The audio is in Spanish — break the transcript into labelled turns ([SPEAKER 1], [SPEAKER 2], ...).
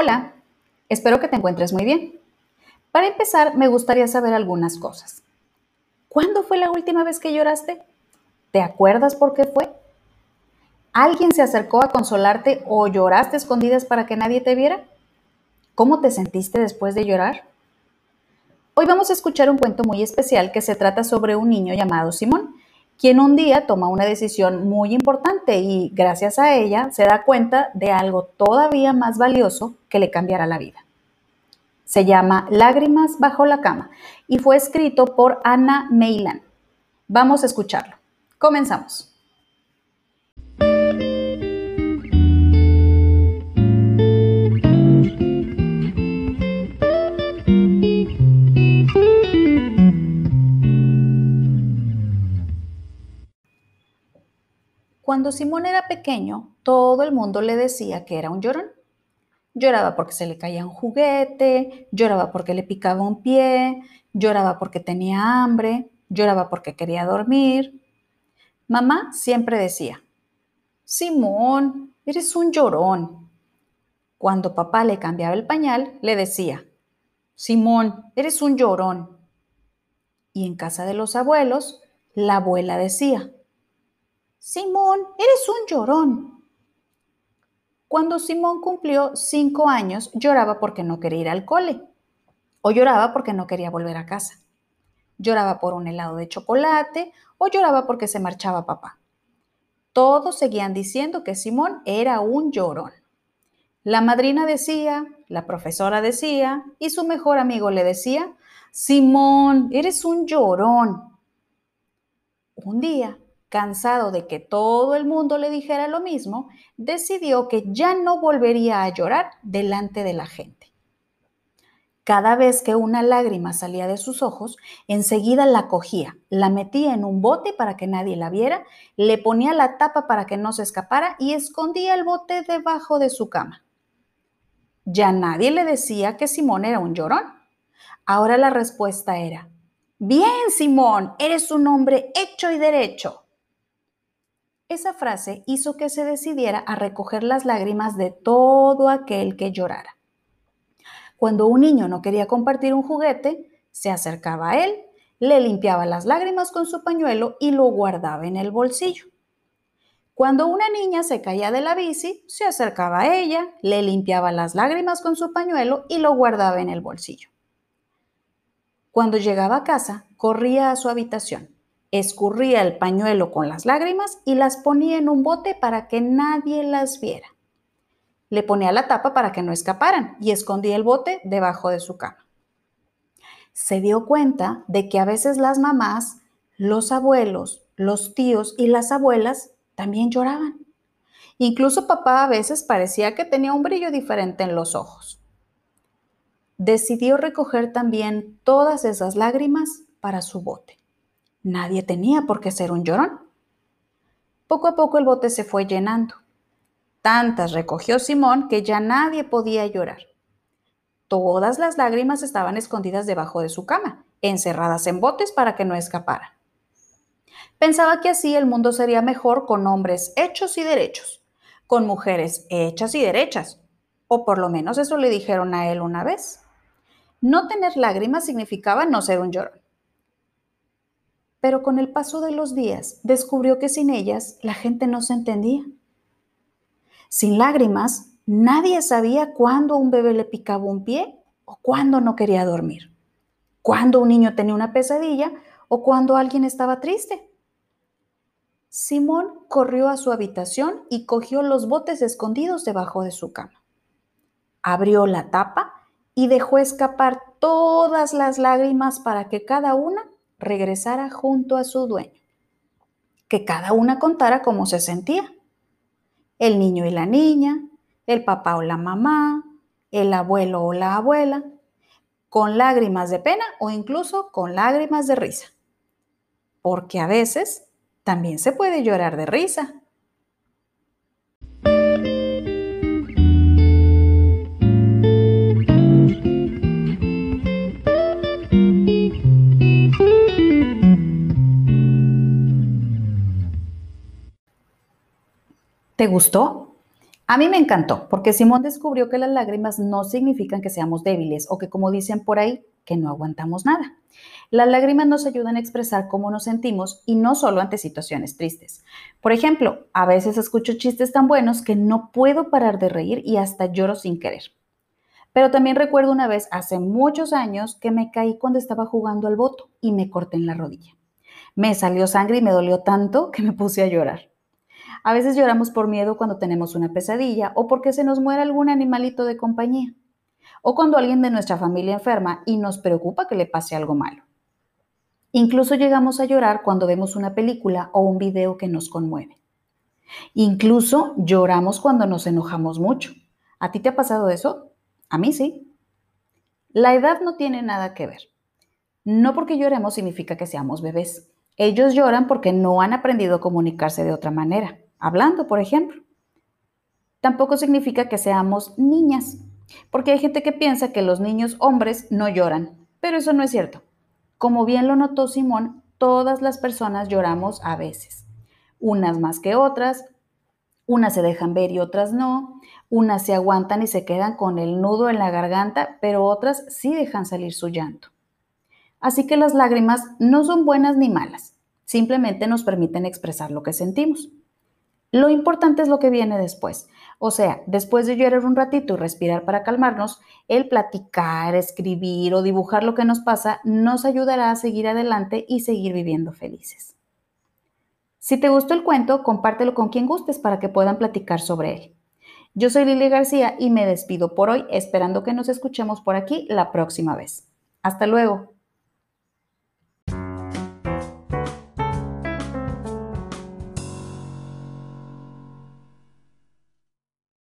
[SPEAKER 1] Hola, espero que te encuentres muy bien. Para empezar, me gustaría saber algunas cosas. ¿Cuándo fue la última vez que lloraste? ¿Te acuerdas por qué fue? ¿Alguien se acercó a consolarte o lloraste escondidas para que nadie te viera? ¿Cómo te sentiste después de llorar? Hoy vamos a escuchar un cuento muy especial que se trata sobre un niño llamado Simón, quien un día toma una decisión muy importante y gracias a ella se da cuenta de algo todavía más valioso que le cambiará la vida. Se llama Lágrimas bajo la cama y fue escrito por Anna Meilan. Vamos a escucharlo. Comenzamos. Cuando Simón era pequeño, todo el mundo le decía que era un llorón. Lloraba porque se le caía un juguete, lloraba porque le picaba un pie, lloraba porque tenía hambre, lloraba porque quería dormir. Mamá siempre decía, Simón, eres un llorón. Cuando papá le cambiaba el pañal, le decía, Simón, eres un llorón. Y en casa de los abuelos, la abuela decía, Simón, eres un llorón. Cuando Simón cumplió cinco años, lloraba porque no quería ir al cole o lloraba porque no quería volver a casa. Lloraba por un helado de chocolate o lloraba porque se marchaba papá. Todos seguían diciendo que Simón era un llorón. La madrina decía, la profesora decía y su mejor amigo le decía, Simón, eres un llorón. Un día, cansado de que todo el mundo le dijera lo mismo, decidió que ya no volvería a llorar delante de la gente. Cada vez que una lágrima salía de sus ojos, enseguida la cogía, la metía en un bote para que nadie la viera, le ponía la tapa para que no se escapara y escondía el bote debajo de su cama. Ya nadie le decía que Simón era un llorón. Ahora la respuesta era, bien Simón, eres un hombre hecho y derecho. Esa frase hizo que se decidiera a recoger las lágrimas de todo aquel que llorara. Cuando un niño no quería compartir un juguete, se acercaba a él, le limpiaba las lágrimas con su pañuelo y lo guardaba en el bolsillo. Cuando una niña se caía de la bici, se acercaba a ella, le limpiaba las lágrimas con su pañuelo y lo guardaba en el bolsillo. Cuando llegaba a casa, corría a su habitación, escurría el pañuelo con las lágrimas y las ponía en un bote para que nadie las viera. Le ponía la tapa para que no escaparan y escondía el bote debajo de su cama. Se dio cuenta de que a veces las mamás, los abuelos, los tíos y las abuelas también lloraban. Incluso papá a veces parecía que tenía un brillo diferente en los ojos. Decidió recoger también todas esas lágrimas para su bote. Nadie tenía por qué ser un llorón. Poco a poco el bote se fue llenando. Tantas recogió Simón que ya nadie podía llorar. Todas las lágrimas estaban escondidas debajo de su cama, encerradas en botes para que no escapara. Pensaba que así el mundo sería mejor con hombres hechos y derechos, con mujeres hechas y derechas, o por lo menos eso le dijeron a él una vez. No tener lágrimas significaba no ser un llorón pero con el paso de los días descubrió que sin ellas la gente no se entendía. Sin lágrimas, nadie sabía cuándo un bebé le picaba un pie o cuándo no quería dormir, cuándo un niño tenía una pesadilla o cuándo alguien estaba triste. Simón corrió a su habitación y cogió los botes escondidos debajo de su cama. Abrió la tapa y dejó escapar todas las lágrimas para que cada una regresara junto a su dueño, que cada una contara cómo se sentía. El niño y la niña, el papá o la mamá, el abuelo o la abuela, con lágrimas de pena o incluso con lágrimas de risa. Porque a veces también se puede llorar de risa. ¿Te gustó? A mí me encantó, porque Simón descubrió que las lágrimas no significan que seamos débiles o que, como dicen por ahí, que no aguantamos nada. Las lágrimas nos ayudan a expresar cómo nos sentimos y no solo ante situaciones tristes. Por ejemplo, a veces escucho chistes tan buenos que no puedo parar de reír y hasta lloro sin querer. Pero también recuerdo una vez, hace muchos años, que me caí cuando estaba jugando al voto y me corté en la rodilla. Me salió sangre y me dolió tanto que me puse a llorar. A veces lloramos por miedo cuando tenemos una pesadilla o porque se nos muere algún animalito de compañía. O cuando alguien de nuestra familia enferma y nos preocupa que le pase algo malo. Incluso llegamos a llorar cuando vemos una película o un video que nos conmueve. Incluso lloramos cuando nos enojamos mucho. ¿A ti te ha pasado eso? A mí sí. La edad no tiene nada que ver. No porque lloremos significa que seamos bebés. Ellos lloran porque no han aprendido a comunicarse de otra manera hablando, por ejemplo. Tampoco significa que seamos niñas, porque hay gente que piensa que los niños hombres no lloran, pero eso no es cierto. Como bien lo notó Simón, todas las personas lloramos a veces, unas más que otras, unas se dejan ver y otras no, unas se aguantan y se quedan con el nudo en la garganta, pero otras sí dejan salir su llanto. Así que las lágrimas no son buenas ni malas, simplemente nos permiten expresar lo que sentimos. Lo importante es lo que viene después. O sea, después de llorar un ratito y respirar para calmarnos, el platicar, escribir o dibujar lo que nos pasa nos ayudará a seguir adelante y seguir viviendo felices. Si te gustó el cuento, compártelo con quien gustes para que puedan platicar sobre él. Yo soy Lili García y me despido por hoy esperando que nos escuchemos por aquí la próxima vez. Hasta luego.